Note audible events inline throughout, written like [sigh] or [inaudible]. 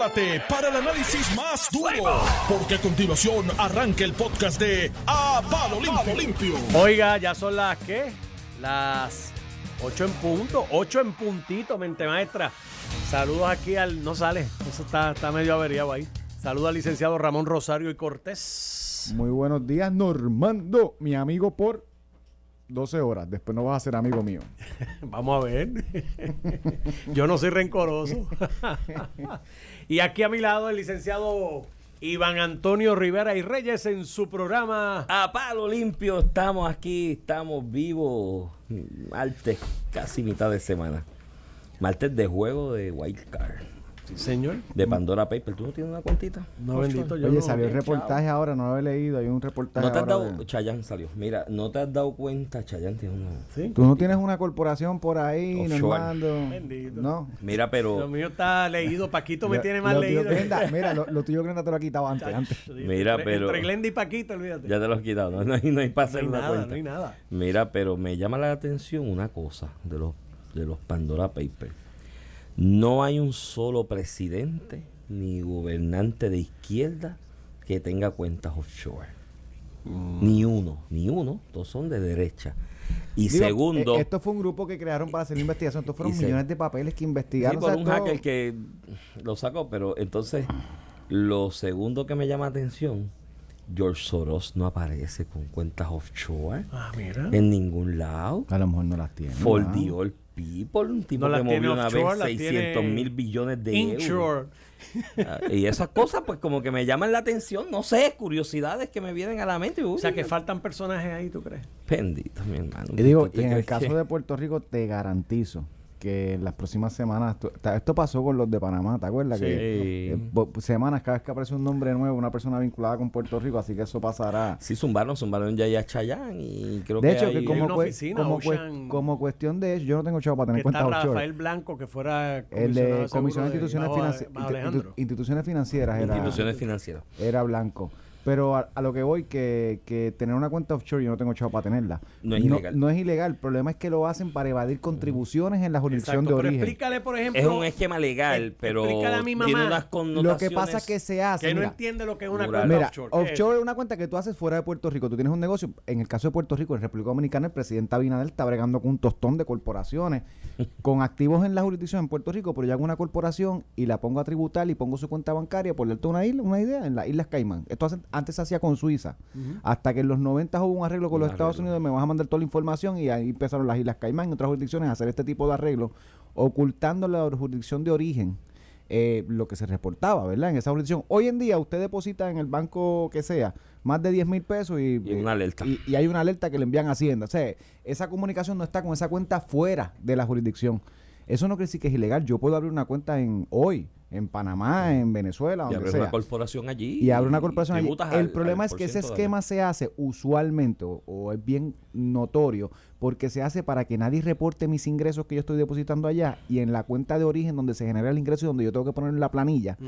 prepárate para el análisis más duro, porque a continuación arranca el podcast de A Palo Limpio. Limpio. Oiga, ya son las ¿qué? Las 8 en punto, 8 en puntito, mente maestra. Saludos aquí al. No sale, eso está, está medio averiado ahí. Saludos al licenciado Ramón Rosario y Cortés. Muy buenos días, Normando, mi amigo por 12 horas. Después no vas a ser amigo mío. [laughs] Vamos a ver. [laughs] Yo no soy rencoroso. [laughs] y aquí a mi lado el licenciado Iván Antonio Rivera y Reyes en su programa. A palo limpio, estamos aquí, estamos vivos. Martes, casi mitad de semana. Martes de juego de Wild Card. Señor. De Pandora Paper. ¿Tú no tienes una cuentita? No, bendito. Yo Oye, no- salió el reportaje ahora, no lo he leído. Hay un reportaje ¿No te has ahora dado? de- Chayanne salió. Mira, ¿no te has dado cuenta? Chayanne tiene una... ¿Sí? Tú no tienes una corporación por ahí. Normando. Bendito. No. Mira, Lo pero... mío está leído. Paquito me Lo- tiene más lo leído. Glenda- mira, lo, lo tuyo Glenda te lo ha quitado antes. antes. Mira, Entre- pero- Entre Glenda y Paquito, olvídate. Ya te lo has quitado. No, no hay, no hay para no hacer hay una nada, cuenta. no hay nada. Mira, pero me llama la atención una cosa de los, de los Pandora Papers. No hay un solo presidente ni gobernante de izquierda que tenga cuentas offshore. Ni uno, ni uno. Todos son de derecha. Y Digo, segundo, eh, esto fue un grupo que crearon para hacer la investigación. Estos fueron se- millones de papeles que sí, investigaron. por o sea, un esto- hacker que lo sacó, pero entonces lo segundo que me llama la atención, George Soros no aparece con cuentas offshore Ah, mira. en ningún lado. A lo mejor no las tiene. For ¿no? the All People, un tipo No que movió una offshore, vez las 600 tiene mil billones de euros. Inshore. Ah, Y esas cosas, pues como que me llaman la atención, no sé, curiosidades que me vienen a la mente. O sea, que faltan personajes ahí, ¿tú crees? Bendito, mi hermano. Y digo, ¿Tú te y en el caso de Puerto Rico, te garantizo que en las próximas semanas, esto pasó con los de Panamá, ¿te acuerdas? Sí. Que eh, semanas, cada vez que aparece un nombre nuevo, una persona vinculada con Puerto Rico, así que eso pasará. Sí, zumbaron, zumbaron ya ya Chayán y creo De que hecho, hay- que como, una oficina, como, Ocean- como cuestión de eso, yo no tengo chavo para tener Que está offshore. Rafael Blanco, que fuera El de de Comisión de Instituciones, bajo- Financi- Alejandro. Instituciones Financieras era, instituciones financieras. era blanco. Pero a, a lo que voy, que, que tener una cuenta offshore, yo no tengo chavo para tenerla. No es ilegal. No es ilegal. El problema es que lo hacen para evadir contribuciones en la jurisdicción Exacto, de pero origen. explícale, por ejemplo, Es un esquema legal, pero explícale a mi tiene mamá unas Lo connotaciones. que pasa es que se hace. que no entiende lo que es una cuenta Mira, offshore. ¿Qué es offshore es una cuenta que tú haces fuera de Puerto Rico. Tú tienes un negocio. En el caso de Puerto Rico, en República Dominicana, el presidente Abinader está bregando con un tostón de corporaciones [laughs] con activos en la jurisdicción en Puerto Rico, pero yo hago una corporación y la pongo a tributar y pongo su cuenta bancaria, por darte una, isla, una idea, en las Islas Caimán. Esto hace- antes se hacía con Suiza. Hasta que en los 90 hubo un arreglo con Un los Estados. Unidos, me vas a mandar toda la información y ahí empezaron las Islas Caimán y otras jurisdicciones a hacer este tipo de arreglos, ocultando la jurisdicción de origen eh, lo que se reportaba, ¿verdad? En esa jurisdicción. Hoy en día usted deposita en el banco que sea más de 10 mil pesos y, Y una alerta. y, y hay una alerta que le envían a Hacienda. O sea, esa comunicación no está con esa cuenta fuera de la jurisdicción. Eso no quiere decir que es ilegal. Yo puedo abrir una cuenta en hoy, en Panamá, en Venezuela, Y donde abres sea una corporación allí. y abre una corporación allí. El al- problema al es que ese esquema se hace usualmente o, o es bien notorio porque se hace para que nadie reporte mis ingresos que yo estoy depositando allá y en la cuenta de origen donde se genera el ingreso y donde yo tengo que poner en la planilla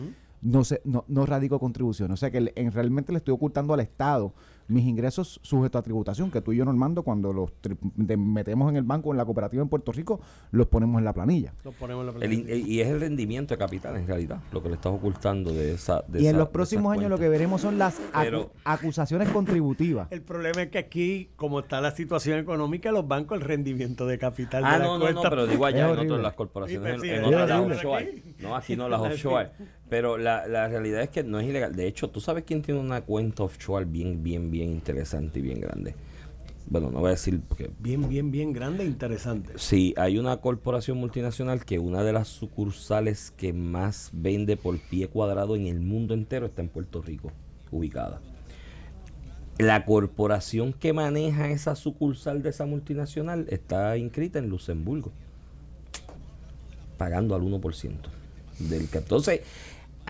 no se, no, no radico contribución. O sea que le- en, realmente le estoy ocultando al Estado mis ingresos sujetos a tributación, que tú y yo, Normando, cuando los metemos en el banco en la cooperativa en Puerto Rico, los ponemos en la planilla. Lo ponemos en la El in- planilla. y es el rendimiento de capital, en realidad, lo que le estás ocultando de esa. de y en los próximos años lo que veremos son las acu- Pero- acusaciones contributivas. El problema es que aquí, como está la situación económica, los bancos, el rendimiento de capital Ah, de la no, no, cuenta. no, pero digo allá en otras las corporaciones, Sí, en, otras las offshore. No, aquí no las [laughs] offshore. Pero la, la realidad es que no es ilegal. De hecho, tú sabes quién tiene una cuenta offshore bien, bien, bien interesante y bien grande. Bueno, no voy a decir porque Bien, bien, bien grande e interesante. Sí, hay una corporación multinacional que una de las sucursales que más vende por pie cuadrado en el mundo entero está en Puerto Rico, ubicada. La corporación que maneja esa sucursal de esa multinacional está inscrita en Luxemburgo, pagando al 1% del que entonces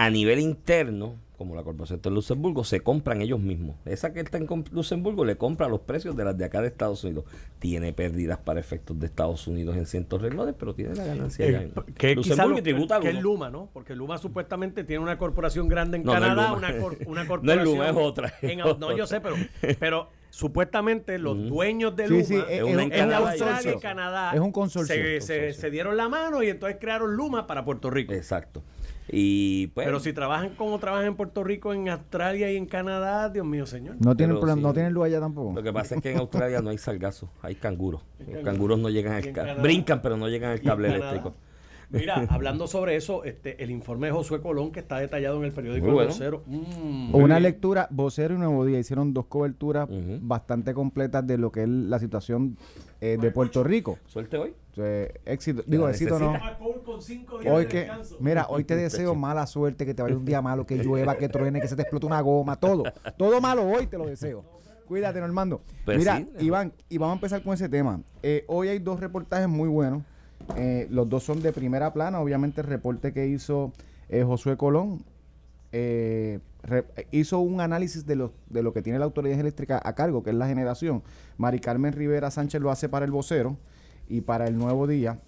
a nivel interno como la corporación está en Luxemburgo se compran ellos mismos esa que está en Luxemburgo le compra los precios de las de acá de Estados Unidos tiene pérdidas para efectos de Estados Unidos en cientos renglones pero tiene la ganancia allá Eh, en que Luxemburgo lo- tributa que es. Luma, ¿no? Porque Luma supuestamente tiene una corporación grande en No, no Canadá, Luma. una, cor- [laughs] una No corporación. es Luma, es otra, es en au- no, yo sé, pero, pero supuestamente los dueños de Luma sí, es en, Canadá Australia y. Canadá Es un consorcio. Se, se- Consorcio. se dieron la mano y entonces crearon Luma para Puerto Rico. exacto Y pues, Pero si trabajan como trabajan en Puerto Rico, en Australia y en Canadá, Dios mío, señor. No tienen, problema- sí. no tienen luz allá tampoco. lo que pasa es que en Australia no hay sargazo, hay canguros. Los canguros. no llegan al. Brincan, pero no llegan al cable Canadá. Mira, [laughs] hablando sobre eso, este, el informe de Josué Colón que está detallado en el periódico bueno. Vocero. Mm, Una bien. lectura, Vocero y Nuevo Día hicieron dos coberturas bastante completas de lo que es la situación eh, de Puerto Rico. Suerte hoy. Eh, éxito, digo, éxito no. necesita. con cinco días Hoy que, mira, hoy te deseo mala suerte, que te vaya un día malo, que llueva, que truene, que se te explote una goma, todo. Todo malo hoy te lo deseo. Cuídate, Normando. Pues mira, sí. Iván, y vamos a empezar con ese tema. Eh, hoy hay dos reportajes muy buenos. Eh, los dos son de primera plana. Obviamente el reporte que hizo eh, Josué Colón eh, hizo un análisis de lo, de lo que tiene la autoridad eléctrica a cargo, que es la generación. Mari Carmen Rivera Sánchez lo hace para el vocero y para el Nuevo Día.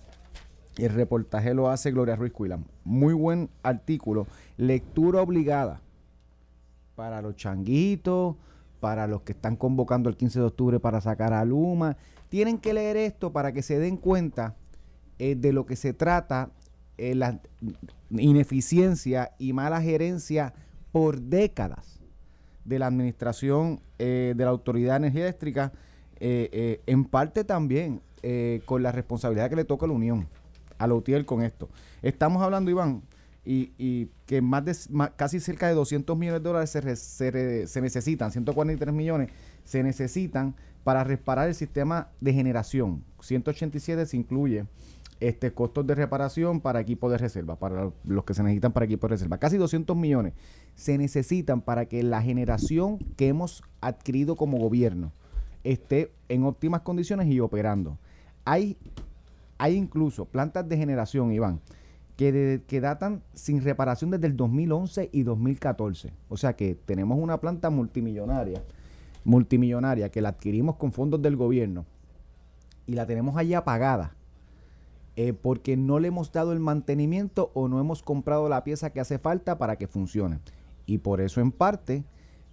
El reportaje lo hace Gloria Ruiz Cuilam. Muy buen artículo. Lectura obligada para los changuitos, para los que están convocando el 15 de octubre para sacar a Luma. Tienen que leer esto para que se den cuenta eh, de lo que se trata eh, la ineficiencia y mala gerencia por décadas de la administración eh, de la Autoridad de Energía Eléctrica, en parte también con la responsabilidad que le toca a la Unión, a la UTIEL con esto. Estamos hablando, Iván, y, y que más de casi cerca de 200 millones de dólares se, se, se necesitan, 143 millones se necesitan para reparar el sistema de generación. 187 se incluye este costos de reparación para equipo de reserva, para los que se necesitan para equipo de reserva. Casi 200 millones se necesitan para que la generación que hemos adquirido como gobierno esté en óptimas condiciones y operando. Hay, hay incluso plantas de generación, Iván, que, que datan sin reparación desde el 2011 y 2014. O sea que tenemos una planta multimillonaria, multimillonaria, que la adquirimos con fondos del gobierno y la tenemos allí apagada eh, porque no le hemos dado el mantenimiento o no hemos comprado la pieza que hace falta para que funcione. Y por eso en parte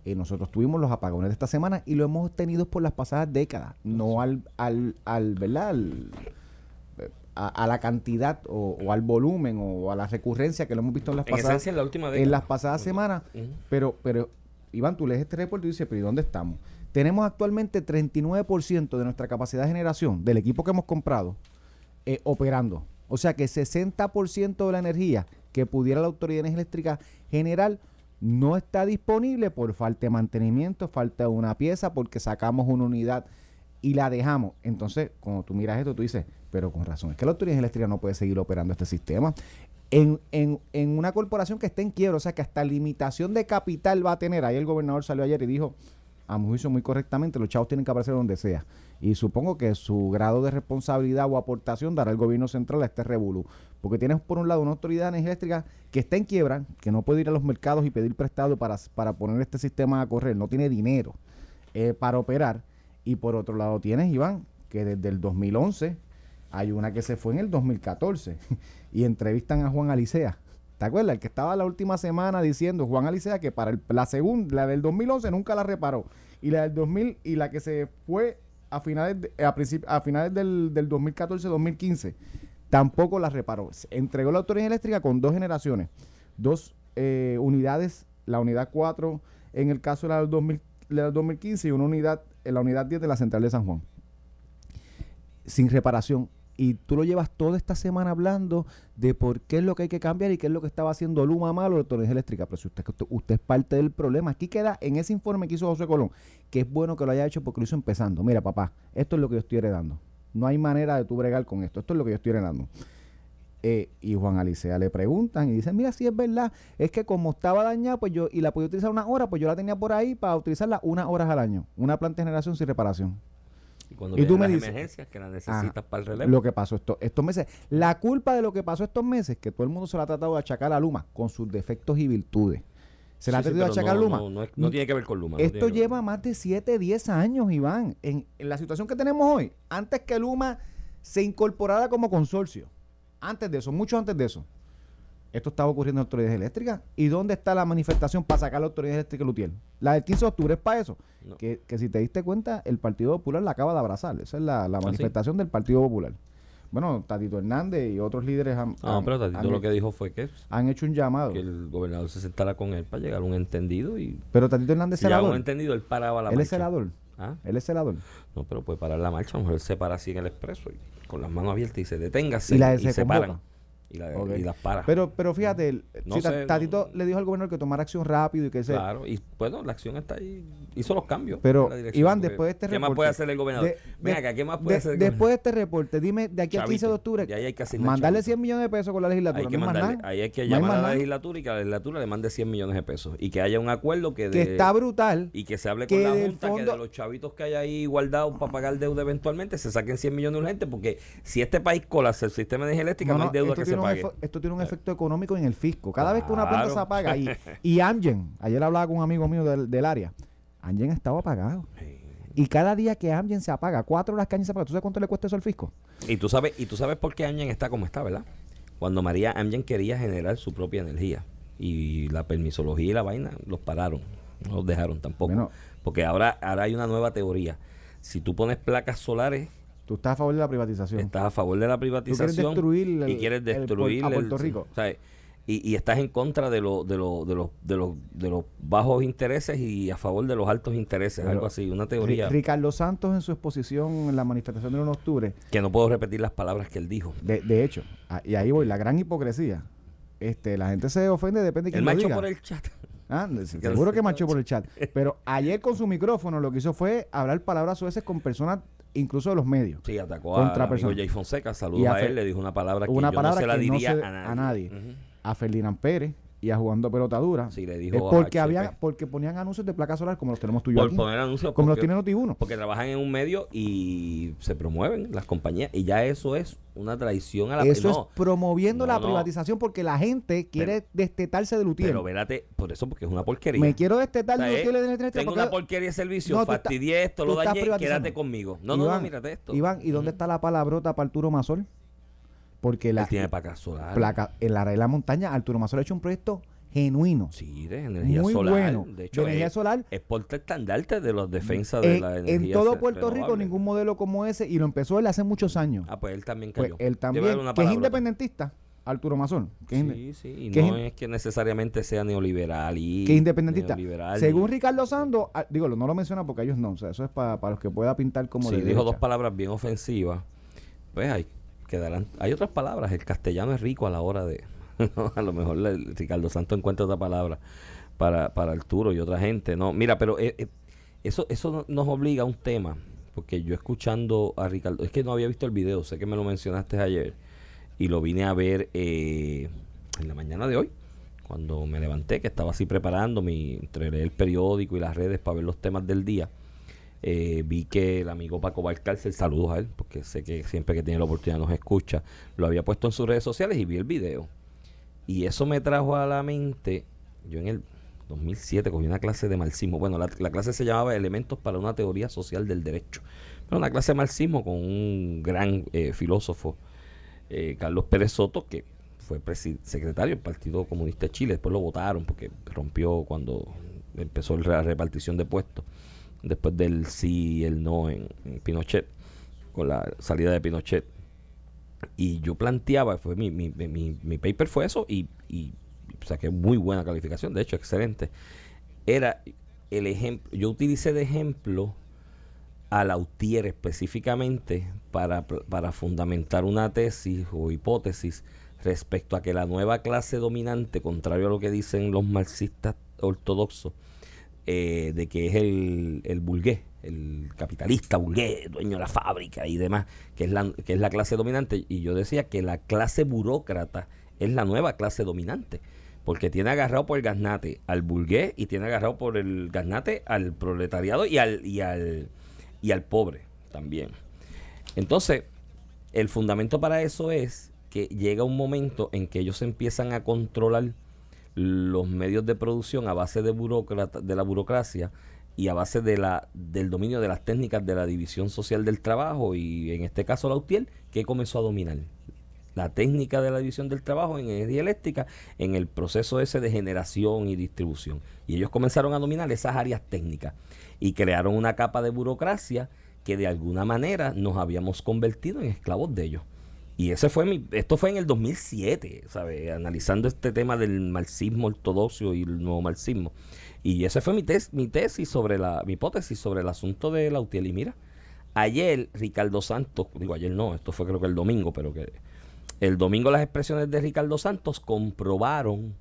eh, nosotros tuvimos los apagones de esta semana y lo hemos tenido por las pasadas décadas, no al, al, al ¿verdad? Al- a, a la cantidad o, o al volumen o a la recurrencia que lo hemos visto en las En pasadas en la última década. en las pasadas semanas, pero, pero, Iván, tú lees este reporte y dices, pero ¿y dónde estamos? Tenemos actualmente 39% de nuestra capacidad de generación del equipo que hemos comprado eh, operando. O sea que 60% de la energía que pudiera la Autoridad Eléctrica generar no está disponible por falta de mantenimiento, falta de una pieza, porque sacamos una unidad y la dejamos. Entonces, cuando tú miras esto, tú dices, pero con razón, es que la Autoridad Eléctrica no puede seguir operando este sistema. En, en, en una corporación que esté en quiebra, o sea que hasta limitación de capital va a tener. Ahí el gobernador salió ayer y dijo, a mi muy correctamente, los chavos tienen que aparecer donde sea. Y supongo que su grado de responsabilidad o aportación dará el gobierno central a este revolú. Porque tienes por un lado una autoridad eléctrica que está en quiebra, que no puede ir a los mercados y pedir prestado para, para poner este sistema a correr, no tiene dinero eh, para operar. Y por otro lado tienes, Iván, que desde el 2011 hay una que se fue en el 2014 [laughs] y entrevistan a Juan Alicea. ¿Te acuerdas? El que estaba la última semana diciendo Juan Alicea que para la segunda, la del 2011 nunca la reparó. Y la del 2000 y la que se fue a finales, de- a finales del, del 2014-2015 tampoco la reparó. Se entregó la autoridad eléctrica con dos generaciones, dos eh, unidades, la unidad 4 en el caso de la del, 2000 la del 2015 y una unidad, en la unidad 10 de la central de San Juan sin reparación. Y tú lo llevas toda esta semana hablando de por qué es lo que hay que cambiar y qué es lo que estaba haciendo Luma malo la autoridad eléctrica. Pero si usted, usted, es parte del problema, aquí queda en ese informe que hizo José Colón, que es bueno que lo haya hecho porque lo hizo empezando. Mira, papá, esto es lo que yo estoy heredando. No hay manera de tú bregar con esto. Esto es lo que yo estoy heredando. Eh, y Juan Alicea le preguntan y dicen, mira, si es verdad, es que como estaba dañada, pues yo, y la podía utilizar una hora, pues yo la tenía por ahí para utilizarla unas horas al año. Una planta de generación sin reparación. Y cuando Y tú me las dices- emergencias que las necesitas Ajá. para el relevo. Lo que pasó esto- estos meses. La culpa de lo que pasó estos meses, que todo el mundo se lo ha tratado de achacar a Luma, con sus defectos y virtudes. Se le ha sí, tratado de achacar a no, Luma. No, no no tiene que ver con Luma. Esto ver lleva más de 7, 10 años, Iván. En, en la situación que tenemos hoy, antes que Luma se incorporara como consorcio. Antes de eso, mucho antes de eso. Esto estaba ocurriendo en autoridades eléctricas. ¿Y dónde está la manifestación para sacar la autoridad eléctrica Lutiel? La del 15 de octubre es para eso. No. Que, que si te diste cuenta, el Partido Popular la acaba de abrazar. Esa es la, la ¿Ah, sí? manifestación del Partido Popular. bueno, Tatito Hernández y otros líderes han, No, han- pero Tatito han- lo que dijo fue que, han hecho un llamado. que el gobernador se sentara con él para llegar a un entendido y Pero Tatito Hernández es si a un celador. entendido, él paraba la Él es marcha. celador. ¿Ah? Él es celador. No, pero puede parar la marcha, a lo mejor él se para así en el expreso y con las manos abiertas y se deténgase Y la- se se paran y, la- Ok. y las para. Pero, pero fíjate, No si sé, Tatito no- le dijo al gobernador que tomara acción rápido y que se... Claro, y bueno, la acción está ahí, hizo los cambios. Pero, Iván, después de este ¿Qué más reporte- puede hacer el gobernador? de- Ven de- acá, ¿qué más puede de- hacer el después de este reporte, dime de aquí al 15 de octubre, Y ahí hay que asignar mandarle chavito. 100 millones de pesos con la legislatura. Hay que no mandarle, ahí hay que llamar a la legislatura y que la legislatura le mande 100 millones de pesos y que haya un acuerdo que, Que está brutal. y que se hable con la Junta que de los chavitos que hay ahí guardados para pagar deuda eventualmente se saquen 100 millones urgentes porque si este país colapsa el sistema de energía eléctrica No, hay deuda que se tiene un esto tiene un efecto económico en el fisco. Cada vez que una planta se apaga, y, [laughs] y Amgen, ayer hablaba con un amigo mío del, del área, Amgen estaba apagado. Y cada día que Amgen se apaga, cuatro horas que Amgen se apaga, ¿tú sabes cuánto le cuesta eso al fisco? Y tú sabes, y tú sabes por qué Amgen está como está, ¿verdad? Cuando María Amgen quería generar su propia energía y la permisología y la vaina los pararon, no los dejaron tampoco. Bueno. porque ahora, ahora hay una nueva teoría. Si tú pones placas solares, Tú estás a favor de la privatización. estás a favor de la privatización destruir el- y quieres el destruir a el- Puerto Rico. ¿sabes? Y, y estás en contra de, lo, de, lo- de, los, de, los, de los bajos intereses y a favor de los altos intereses, Pero algo así, una teoría Ri- Ricardo Santos en su exposición en la manifestación del 1 de octubre, que no puedo repetir las palabras que él dijo. de, de hecho, a- y ahí voy, la gran hipocresía. Este, la gente se ofende, depende de quién lo marchó diga. por el chat. Ah, [laughs] seguro que marchó por el chat. Pero ayer con su micrófono lo que hizo fue hablar palabras sueces con personas, incluso de los medios. Sí, atacó Contra a persona. Jay Fonseca, saludos a a, él, le dijo una palabra que una yo palabra no se la que no diría se- a a nadie. nadie. Ujú. A Ferdinand Pérez y a jugando. Sí, le Es dijo porque a había, HP. porque ponían anuncios de placa solar como los tenemos tú y yo Por aquí. poner anuncios. como los porque- tiene Noti1. Porque trabajan en un medio y se promueven las compañías y ya eso es una traición a la Eso no, es promoviendo No, la no. privatización porque la gente quiere destetarse de Lutier. Pero vérate, por eso, porque es una porquería. Me quiero destetar O sea, de Lutier Tengo porque- una porquería de servicio, fastidié esto, lo dañé, quédate conmigo. No, no, no, mírate esto. Iván, ¿y dónde está la palabrota para Arturo Masol? Porque la Él tiene placas solares. placa en la red de la montaña, Arturo Masol ha hecho un proyecto genuino. Sí, de energía Muy solar. bueno. De hecho, De energía es, solar. es estandarte de los defensas de Eh, la en energía todo se- Puerto Rico ningún modelo como ese y lo empezó él hace muchos años. Ah, pues él también pues cayó. él también, que es independentista, Arturo Masol, que es, inde- Sí, sí, y que no es que necesariamente sea neoliberal y que independentista. neoliberal Según y- Ricardo Sando, ah, digo, no lo menciona porque ellos no, o sea, eso es para los que pueda pintar como Sí, de dijo dos palabras bien ofensivas. Pues hay quedarán. Hay otras palabras. El castellano es rico a la hora de. [laughs] a lo mejor Ricardo Santos encuentra otra palabra para, para Arturo y otra gente. No, mira, pero eh, eh, eso, eso no- nos obliga a un tema. Porque yo escuchando a Ricardo, es que no había visto el video, sé que me lo mencionaste ayer y lo vine a ver eh, en la mañana de hoy, cuando me levanté, que estaba así preparando mi, entre el periódico y las redes para ver los temas del día. Eh, vi que el amigo Paco Valcárcel, saludos a él, porque sé que siempre que tiene la oportunidad nos escucha, lo había puesto en sus redes sociales y vi el video. Y eso me trajo a la mente, yo en el 2007 cogí una clase de marxismo, bueno, la, la clase se llamaba Elementos para una teoría social del derecho. Era una clase de marxismo con un gran eh, filósofo, eh, Carlos Pérez Soto, que fue secretario del Partido Comunista de Chile, después lo votaron porque rompió cuando empezó la repartición de puestos después del sí y el no en, Pinochet, con la salida de Pinochet. Y yo planteaba, fue mi, mi, mi, mi paper fue eso y, y saqué muy buena calificación, de hecho, excelente. Era el ejemplo, yo utilicé de ejemplo a Lautier específicamente para, para fundamentar una tesis o hipótesis respecto a que la nueva clase dominante, contrario a lo que dicen los marxistas ortodoxos, eh, de que es el, el burgués, el capitalista burgués, dueño de la fábrica y demás, que es, la, que es la clase dominante. Y yo decía que la clase burócrata es la nueva clase dominante, porque tiene agarrado por el gaznate al burgués y tiene agarrado por el gaznate al proletariado y al, y al, y al pobre también. Entonces, el fundamento para eso es que llega un momento en que ellos empiezan a controlar los medios de producción a base de, de la burocracia y a base de la, del dominio de las técnicas de la división social del trabajo y en este caso la UTIEL, que comenzó a dominar la técnica de la división del trabajo en energía en el proceso ese de generación y distribución. Y ellos comenzaron a dominar esas áreas técnicas y crearon una capa de burocracia que de alguna manera nos habíamos convertido en esclavos de ellos. Y ese fue mi, esto fue en el 2007, ¿sabes? Analizando este tema del marxismo ortodoxo y el nuevo marxismo. Y ese fue mi, tes, mi tesis sobre la, mi hipótesis sobre el asunto de la Y mira, ayer Ricardo Santos, digo ayer no, esto fue creo que el domingo, pero que el domingo las expresiones de Ricardo Santos comprobaron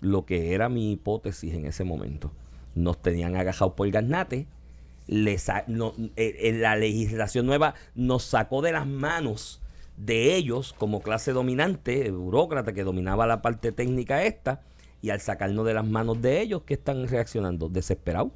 lo que era mi hipótesis en ese momento. Nos tenían agajados por el garnate, les, eh, en la legislación nueva nos sacó de las manos de ellos como clase dominante, burócrata que dominaba la parte técnica esta, y al sacarnos de las manos de ellos, ¿qué están reaccionando? Desesperados.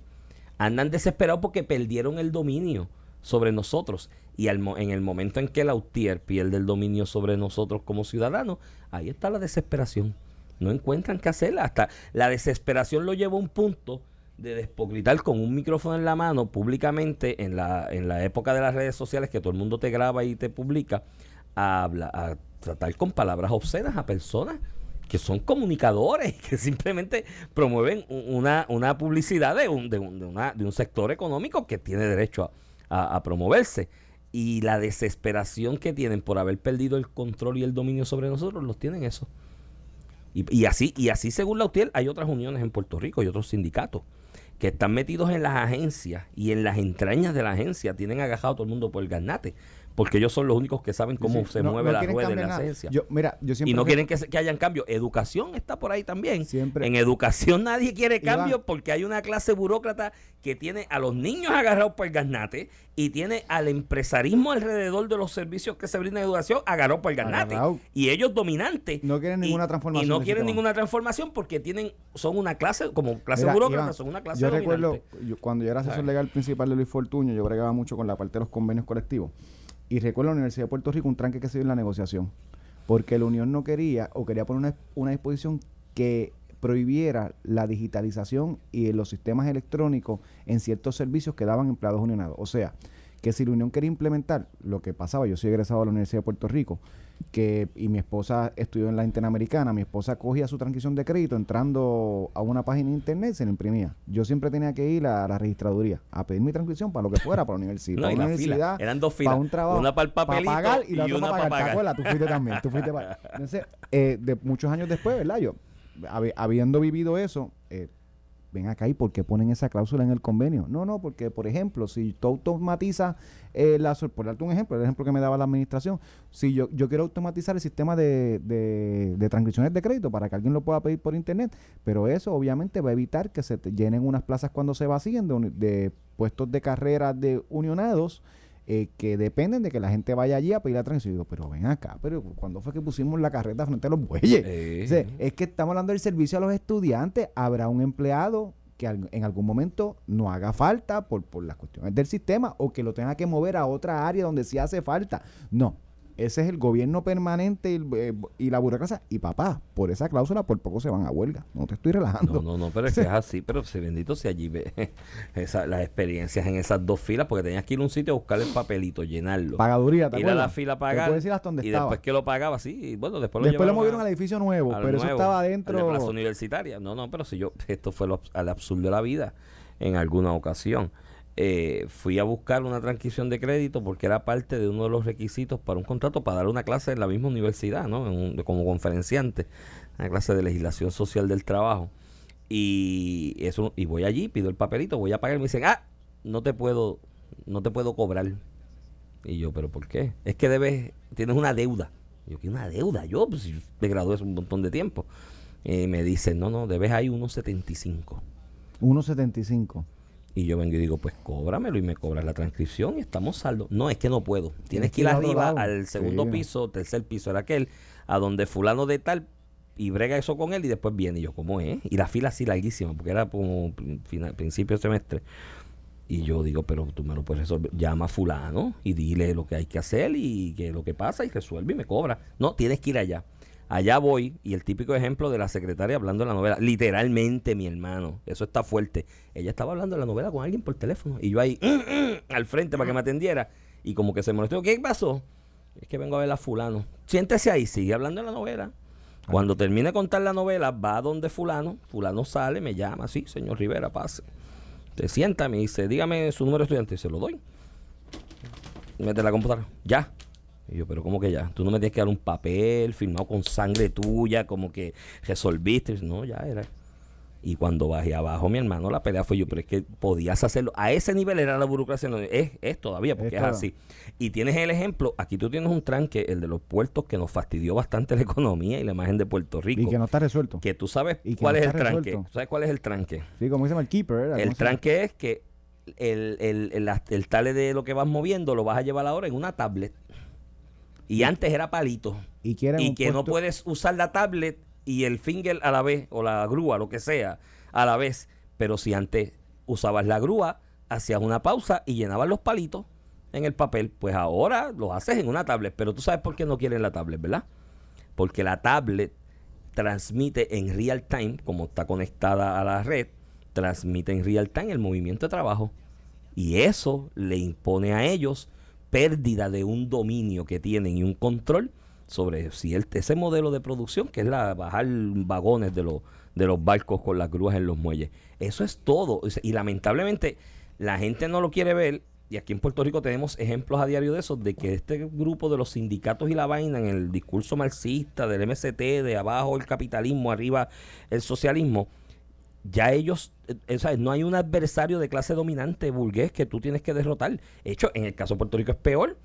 Andan desesperados porque perdieron el dominio sobre nosotros. Y en el momento en que el autier pierde el dominio sobre nosotros como ciudadanos, ahí está la desesperación. No encuentran qué hacer. Hasta la desesperación lo lleva a un punto de despocritar con un micrófono en la mano públicamente en la, en la época de las redes sociales que todo el mundo te graba y te publica a, a tratar con palabras obscenas a personas que son comunicadores, [laughs] que simplemente promueven una, una publicidad de un, de, un, de, una, de un sector económico que tiene derecho a, promoverse. Y la desesperación que tienen por haber perdido el control y el dominio sobre nosotros, los tienen eso. Y, y así, y así según la UTIEL, hay otras uniones en Puerto Rico y otros sindicatos que están metidos en las agencias y en las entrañas de la agencia, tienen agajado a todo el mundo por el garnate porque ellos son los únicos que saben cómo se mueve la rueda en la ciencia. mira, yo y no quieren que, que, hayan cambio. Educación está por ahí también. En educación nadie quiere cambio porque hay una clase burócrata que tiene a los niños agarrados por el garnate y tiene al empresarismo alrededor de los servicios que se brindan en educación agarrado por el garnate. Y ellos dominantes. No quieren ninguna transformación. Y no quieren ninguna transformación porque tienen son una clase, como clase burócrata, son una clase Yo dominante. recuerdo, cuando yo era asesor legal principal de Luis Fortuño, yo bregaba mucho con la parte de los convenios colectivos. Y recuerdo la Universidad de Puerto Rico un tranque que se dio en la negociación, porque la Unión no quería o quería poner una, una disposición que prohibiera la digitalización y los sistemas electrónicos en ciertos servicios que daban empleados unionados. O sea, que si la Unión quería implementar lo que pasaba, yo soy egresado a la Universidad de Puerto Rico, que y mi esposa estudió en la Interamericana, mi esposa cogía su transcripción de crédito entrando a una página de internet se la imprimía. Yo siempre tenía que ir a la registraduría a pedir mi transcripción para lo que fuera, para la universidad, [laughs] para la universidad, eran dos filas, para un trabajo, una para el papelito para pagar y la y otra para para pagar. pagar. ¿Te acuerdas? Tú fuiste también, tú fuiste para... [laughs] Entonces, eh, de muchos años después, ¿verdad? Yo habi- habiendo vivido eso, ven acá y por qué ponen esa cláusula en el convenio. No, no, porque por ejemplo, si tú automatizas, eh, la, por darte un ejemplo, el ejemplo que me daba la administración, si yo, yo quiero automatizar el sistema de, de, de transcripciones de crédito para que alguien lo pueda pedir por internet, pero eso obviamente va a evitar que se te llenen unas plazas cuando se vacíen de, de puestos de carrera de unionados eh, que dependen de que la gente vaya allí a pedir la transcripción. Y digo, pero ven acá, pero ¿cuándo fue que pusimos la carreta frente a los bueyes? Eh. O sea, es que estamos hablando del servicio a los estudiantes. Habrá un empleado que en algún momento no haga falta por, por las cuestiones del sistema o que lo tenga que mover a otra área donde sí hace falta. No. Ese es el gobierno permanente y, eh, y la burocracia. Y papá, por esa cláusula por poco se van a huelga. No te estoy relajando. No, no, no, pero es que es [laughs] así, pero si bendito si allí ve [laughs] esa- las experiencias en esas dos filas, porque tenías que ir a un sitio a buscar el papelito, llenarlo. Pagaduría, ¿te ir a la fila a pagar. decir hasta dónde y estaba. después que lo pagaba, sí, y bueno, después lo Después lo movieron a- al edificio nuevo, al pero eso estaba al de. Plaza Universitaria. No, no, pero si yo, [laughs] esto fue lo, al absurdo de la vida en alguna ocasión. Eh, fui a buscar una transcripción de crédito porque era parte de uno de los requisitos para un contrato para dar una clase en la misma universidad, ¿no? Como conferenciante, una clase de legislación social del trabajo. Y eso y voy allí, pido el papelito, voy a pagar y me dicen, "Ah, no te puedo no te puedo cobrar." Y yo, "¿Pero por qué?" Es que debes tienes una deuda. Yo, "¿Qué una deuda?" Yo pues si me gradué hace un montón de tiempo. Y me dicen, "No, no, debes ahí unos 75." 1.75. Y yo vengo y digo, pues cóbramelo y me cobras la transcripción y estamos saldo. No, es que no puedo. Tienes que ir arriba lado. al segundo Sí. piso, tercer piso era aquel, a donde fulano de tal y brega eso con él y después viene. Y yo, ¿cómo es? Y la fila así larguísima, porque era como final- principio de semestre. Y yo digo, pero tú me lo puedes resolver. Llama a fulano y dile lo que hay que hacer y que lo que pasa y resuelve y me cobra. No, tienes que ir allá. Allá voy, y el típico ejemplo de la secretaria hablando de la novela, literalmente mi hermano, eso está fuerte. Ella estaba hablando de la novela con alguien por teléfono, y yo ahí [clears throat] al frente para que me atendiera, y como que se molestó, ¿qué pasó? Es que vengo a ver a fulano. Siéntese ahí, sigue hablando de la novela. Cuando termine de contar la novela, va donde fulano, fulano sale, me llama, sí, señor Rivera, pase. Se sienta, me dice, dígame su número de estudiante, se lo doy. Mete la computadora, ya. Y yo, pero ¿cómo que ya? Tú no me tienes que dar un papel firmado con sangre tuya, como que resolviste. No, ya era. Y cuando bajé abajo, mi hermano, la pelea fue yo, pero es que podías hacerlo. A ese nivel era la burocracia, es, es todavía, porque es, así. Y tienes el ejemplo, aquí tú tienes un tranque, el de los puertos, que nos fastidió bastante la economía y la imagen de Puerto Rico. Y que no está resuelto. que tú sabes y cuál no es el tranque. ¿Sabes cuál es el tranque? Sí, como se llama el keeper. ¿verdad? El tranque es que el, el, el, la- el tale de lo que vas moviendo lo vas a llevar ahora en una tablet. Y antes era palito. Y, Y que no puedes usar la tablet y el finger a la vez, o la grúa, lo que sea, a la vez. Pero si antes usabas la grúa, hacías una pausa y llenabas los palitos en el papel, pues ahora lo haces en una tablet. Pero tú sabes por qué no quieren la tablet, ¿verdad? Porque la tablet transmite en real time, como está conectada a la red, transmite en real time el movimiento de trabajo. Y eso le impone a ellos pérdida de un dominio que tienen y un control sobre si ese modelo de producción, que es la bajar vagones de los, de los barcos con las grúas en los muelles. Eso es todo. Y lamentablemente la gente no lo quiere ver. Y aquí en Puerto Rico tenemos ejemplos a diario de eso, de que este grupo de los sindicatos y la vaina en el discurso marxista del MST, de abajo el capitalismo, arriba el socialismo, ya ellos, eh, o sea, no hay un adversario de clase dominante burgués que tú tienes que derrotar. De hecho, en el caso de Puerto Rico es peor,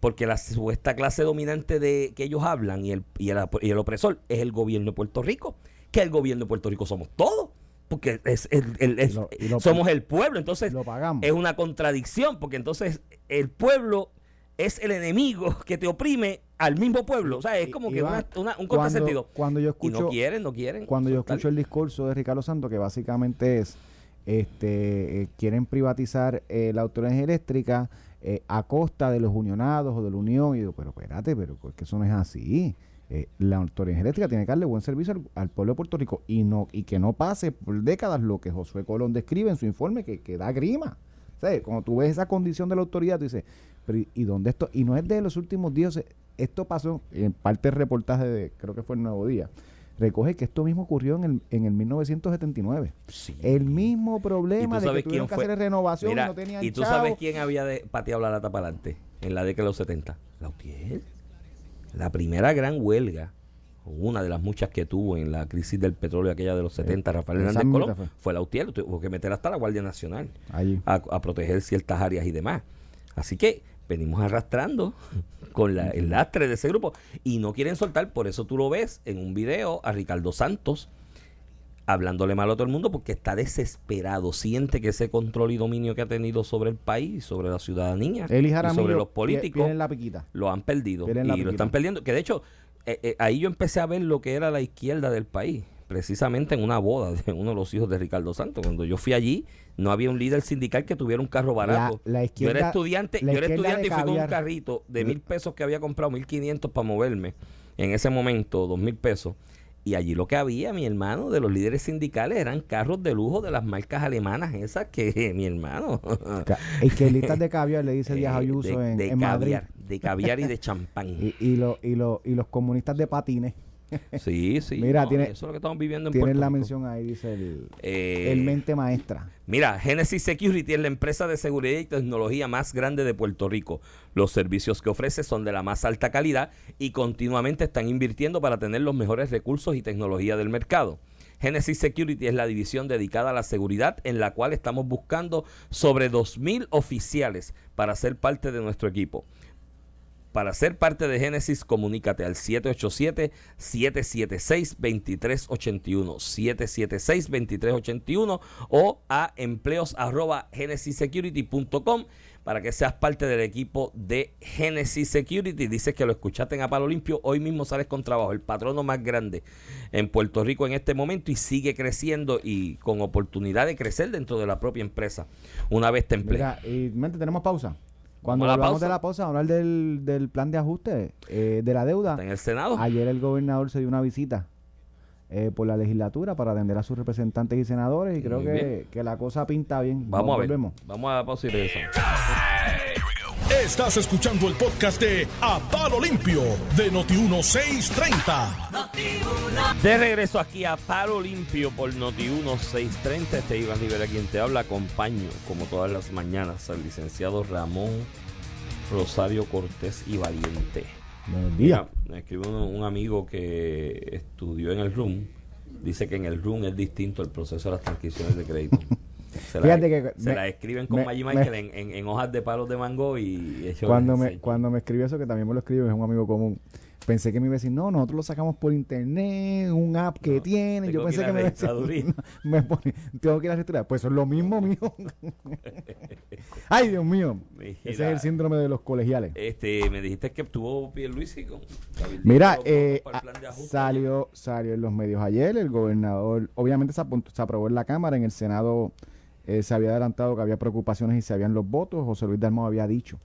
porque la supuesta clase dominante de que ellos hablan y el, y el, y el opresor es el gobierno de Puerto Rico, que el gobierno de Puerto Rico somos todos, porque es, el- el- es- Y lo- y lo- somos el pueblo, entonces Lo pagamos. es una contradicción, porque entonces el pueblo es el enemigo que te oprime al mismo pueblo, o sea, es como que una- una- un cuando- contrasentido. Cuando yo Y escucho, no quieren, no quieren. cuando yo escucho el discurso de Ricardo Santos, que básicamente es, este, eh, quieren privatizar eh, la autoridad eléctrica eh, a costa de los unionados o de la unión, y digo, pero espérate, pero es que eso no es así. Eh, la autoridad eléctrica tiene que darle buen servicio al, al pueblo de Puerto Rico y no y que no pase por décadas lo que Josué Colón describe en su informe, que, que da grima. Sea, Cuando tú ves esa condición de la autoridad, tú dices, pero ¿y- ¿y dónde esto? Y no es de los últimos días, esto pasó en parte del reportaje de, creo que fue el Nuevo Día, recoge que esto mismo ocurrió en el, en el 1979. Sí. El mismo ¿Y problema de que sabes tuvieron que fue? hacer renovación Mira, y no tenían ¿Y tú sabes quién había de, pateado la lata para adelante en la década de los 70? Lautier. La primera gran huelga, una de las muchas que tuvo en la crisis del petróleo aquella de los 70, Rafael Hernández Colón, fue. fue Lautier. Tuvo que meter hasta la Guardia Nacional a, a proteger ciertas áreas y demás. Así que venimos arrastrando [laughs] con la- el lastre de ese grupo y no quieren soltar, por eso tú lo ves en un video a Ricardo Santos hablándole mal a todo el mundo porque está desesperado, siente que ese control y dominio que ha tenido sobre el país, sobre la ciudadanía y sobre los políticos la piquita. lo han perdido y la lo están perdiendo. Que de hecho, eh, eh, ahí yo empecé a ver lo que era la izquierda del país, precisamente en una boda de uno de los hijos de Ricardo Santos. Cuando yo fui allí, no había un líder sindical que tuviera un carro barato. La- la yo era izquierda- estudiante, yo era izquierda estudiante y fui con un carrito de mil pesos que había comprado, mil quinientos para moverme en ese momento, dos mil pesos. Y allí lo que había, mi hermano, de los líderes sindicales eran carros de lujo de las marcas alemanas esas que, [laughs] mi hermano. Listas de caviar le dice [laughs] Díaz eh, Ayuso de, en, de en Madrid. caviar, de caviar y de champán. [laughs] Y, y, lo- y, lo- y los comunistas de patines [laughs] Sí, sí. Mira, no, tiene- eso es lo que estamos viviendo en tienen la Rico. mención ahí, dice el, Eh, el mente maestra. Mira, Genesis Security es la empresa de seguridad y tecnología más grande de Puerto Rico. Los servicios que ofrece son de la más alta calidad y continuamente están invirtiendo para tener los mejores recursos y tecnología del mercado. Genesis Security es la división dedicada a la seguridad en la cual estamos buscando sobre 2.000 oficiales para ser parte de nuestro equipo. Para ser parte de Génesis, comunícate al 787-776-2381. 776-2381 o a empleos arroba genesissecurity.com para que seas parte del equipo de Genesis Security. Dices que lo escuchaste en A Palo Limpio. Hoy mismo sales con trabajo. El patrono más grande en Puerto Rico en este momento y sigue creciendo y con oportunidad de crecer dentro de la propia empresa. Una vez te empleas. Y mente, tenemos pausa. Cuando Vamos a la hablamos pausa. de la pausa, hablar del, del plan de ajuste eh, de la deuda. Está en el Senado. Ayer el gobernador se dio una visita eh, por la legislatura para atender a sus representantes y senadores y creo que, que la cosa pinta bien. Vamos a ver. volvemos. Vamos a la pausa y regresamos. Estás escuchando el podcast de A Palo Limpio de Noti1630. De regreso aquí a Palo Limpio por Noti 1630. Este Iván Rivera quien te habla. Acompaño, como todas las mañanas, al licenciado Ramón Rosario Cortés y Valiente. Buenos días. Mira, me escribe un, un amigo que estudió en el RUM. Dice que en el RUM es distinto el proceso de las transcripciones de crédito. [laughs] Se la, Fíjate que se me- la escriben con me- Maggi me- Michael en, en- en hojas de palos de mango y ellos Cuando me, cuando me escribió eso, que también me lo escribió, es un amigo común. Pensé que me iba a decir, no, nosotros lo sacamos por internet, un app que No, tiene. Yo que pensé que me iba a decir, no, [laughs] me pone, tengo que ir a registraduría. Pues eso es lo mismo mío. [laughs] Ay, Dios mío. Mira, Ese es el síndrome de los colegiales. Este, me dijiste que tuvo Pierluisi con Mira, eh, ah, salió, salió en los medios ayer, el gobernador, obviamente se, apuntó- se aprobó en la Cámara, en el Senado eh, se había adelantado que había preocupaciones y se habían los votos, José Luis Dalmau había dicho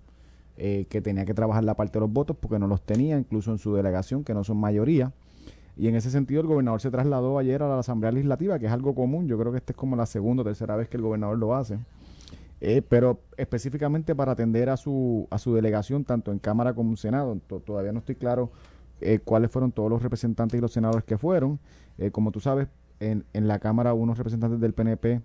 eh, que tenía que trabajar la parte de los votos porque no los tenía, incluso en su delegación, que no son mayoría. Y en ese sentido el gobernador se trasladó ayer a la Asamblea Legislativa, que es algo común, yo creo que esta es como la segunda o tercera vez que el gobernador lo hace. Eh, pero específicamente para atender a su, a su delegación, tanto en Cámara como en Senado. To- todavía no estoy claro cuáles fueron todos los representantes y los senadores que fueron. Como tú sabes, en, en la Cámara unos representantes del PNP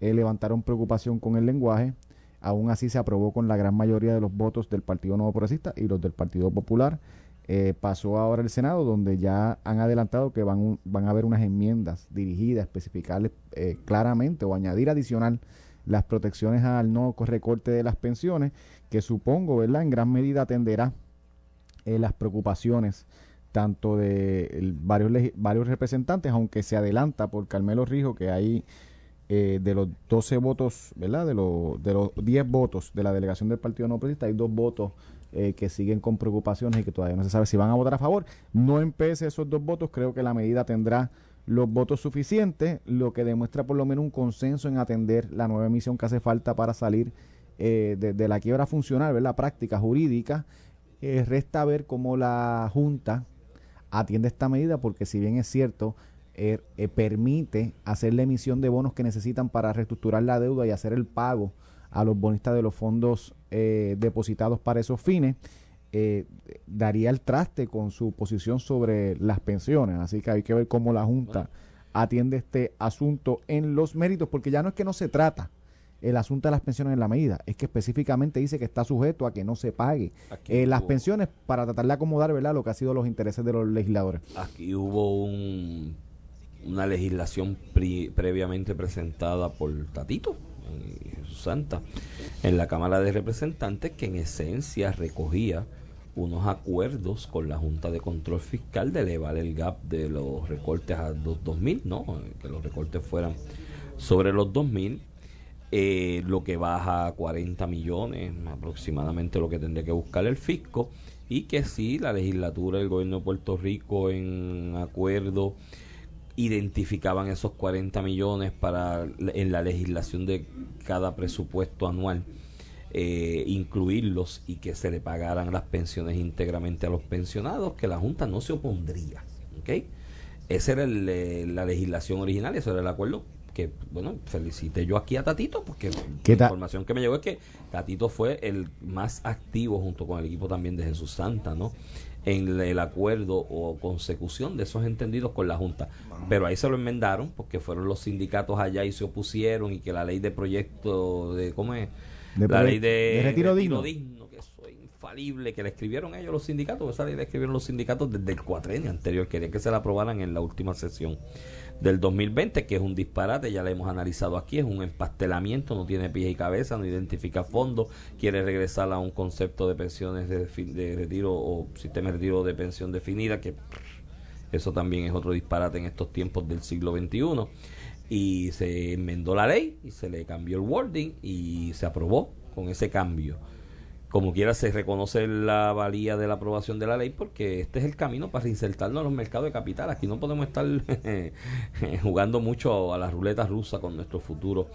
eh, levantaron preocupación con el lenguaje. Aún así se aprobó con la gran mayoría de los votos del Partido Nuevo Progresista y los del Partido Popular. Eh, pasó ahora el Senado, donde ya han adelantado que van, van a haber unas enmiendas dirigidas a especificarles eh, claramente o añadir adicional las protecciones al no recorte de las pensiones, que supongo, ¿verdad? En gran medida atenderá eh, las preocupaciones tanto de varios, varios representantes, aunque se adelanta por Carmelo Rijo que hay eh, de los 12 votos, ¿verdad? De, los de los 10 votos de la delegación del Partido No Progresista, hay dos votos eh, que siguen con preocupaciones y que todavía no se sabe si van a votar a favor. No empece esos dos votos, creo que la medida tendrá los votos suficientes, lo que demuestra por lo menos un consenso en atender la nueva emisión que hace falta para salir eh, de, la quiebra funcional, ¿verdad? práctica jurídica. Eh, resta ver cómo la Junta atiende esta medida, porque si bien es cierto, eh, eh, permite hacer la emisión de bonos que necesitan para reestructurar la deuda y hacer el pago a los bonistas de los fondos eh, depositados para esos fines, eh, daría el traste con su posición sobre las pensiones. Así que hay que ver cómo la Junta atiende este asunto en los méritos, porque ya no es que no se trata el asunto de las pensiones en la medida, es que específicamente dice que está sujeto a que no se pague eh, las pensiones para tratar de acomodar ¿verdad? lo que ha sido los intereses de los legisladores. Aquí hubo un, una legislación previamente presentada por Tatito y Jesús Santa en la Cámara de Representantes que en esencia recogía unos acuerdos con la Junta de Control Fiscal de elevar el gap de los recortes a dos 2.000, no, que los recortes fueran sobre los 2.000 eh, lo que baja a 40 millones aproximadamente lo que tendría que buscar el fisco y que si la legislatura del gobierno de Puerto Rico en acuerdo identificaban esos 40 millones para en la legislación de cada presupuesto anual eh, incluirlos y que se le pagaran las pensiones íntegramente a los pensionados que la Junta no se opondría ¿ok? esa era el, eh, la legislación original ese era el acuerdo que bueno felicité yo aquí a Tatito porque ¿Qué la información que me llegó es que Tatito fue el más activo junto con el equipo también de Jesús Santa no en el acuerdo o consecución de esos entendidos con la Junta. Pero ahí se lo enmendaron porque fueron los sindicatos allá y se opusieron y que la ley de proyecto de, ¿cómo es? De la ley de, de retiro digno. que eso es infalible, que la escribieron ellos los sindicatos, esa ley la escribieron los sindicatos desde el cuatrenio anterior, querían que se la aprobaran en la última sesión del 2020, que es un disparate, ya la hemos analizado aquí, es un empastelamiento, no tiene pies y cabeza, no identifica fondos, quiere regresar a un concepto de pensiones de retiro o sistema de retiro de pensión definida, que eso también es otro disparate en estos tiempos del siglo XXI. Y se enmendó la ley y se le cambió el wording y se aprobó con ese cambio. Como quiera se reconoce la valía de la aprobación de la ley porque este es el camino para reinsertarnos en los mercados de capital. Aquí no podemos estar [laughs] jugando mucho a la ruleta rusa con nuestro futuro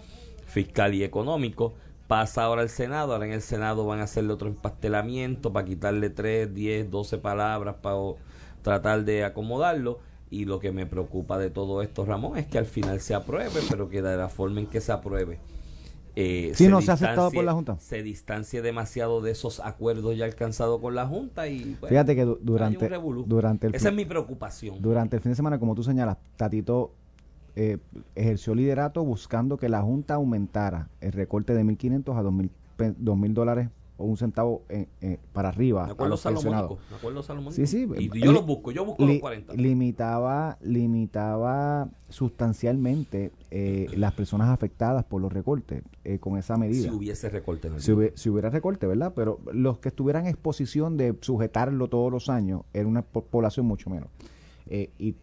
fiscal y económico. Pasa ahora al Senado, ahora en el Senado van a hacerle otro empastelamiento para quitarle 3, 10, 12 palabras para tratar de acomodarlo. Y lo que me preocupa de todo esto, Ramón, es que al final se apruebe, pero que de la forma en que se apruebe eh, Sí, no se ha aceptado por la Junta. Se distancie demasiado de esos acuerdos ya alcanzados con la Junta y bueno, Fíjate que du- durante, durante, el Esa es mi preocupación. durante el fin de semana, como tú señalas, Tatito eh, ejerció liderato buscando que la Junta aumentara el recorte de 1.500 a 2.000 pe- 2.000 dólares o un centavo eh, eh, para arriba a acuerdo salomónico. Salomónico. Sí, sí. Y li- yo los busco, yo busco li- los 40. Limitaba, limitaba sustancialmente eh, las personas afectadas por los recortes eh, con esa medida. Si hubiese recorte en el Si, hubie- si hubiera recorte, ¿verdad? Pero los que estuvieran en exposición de sujetarlo todos los años era una po- población mucho menos. Eh, y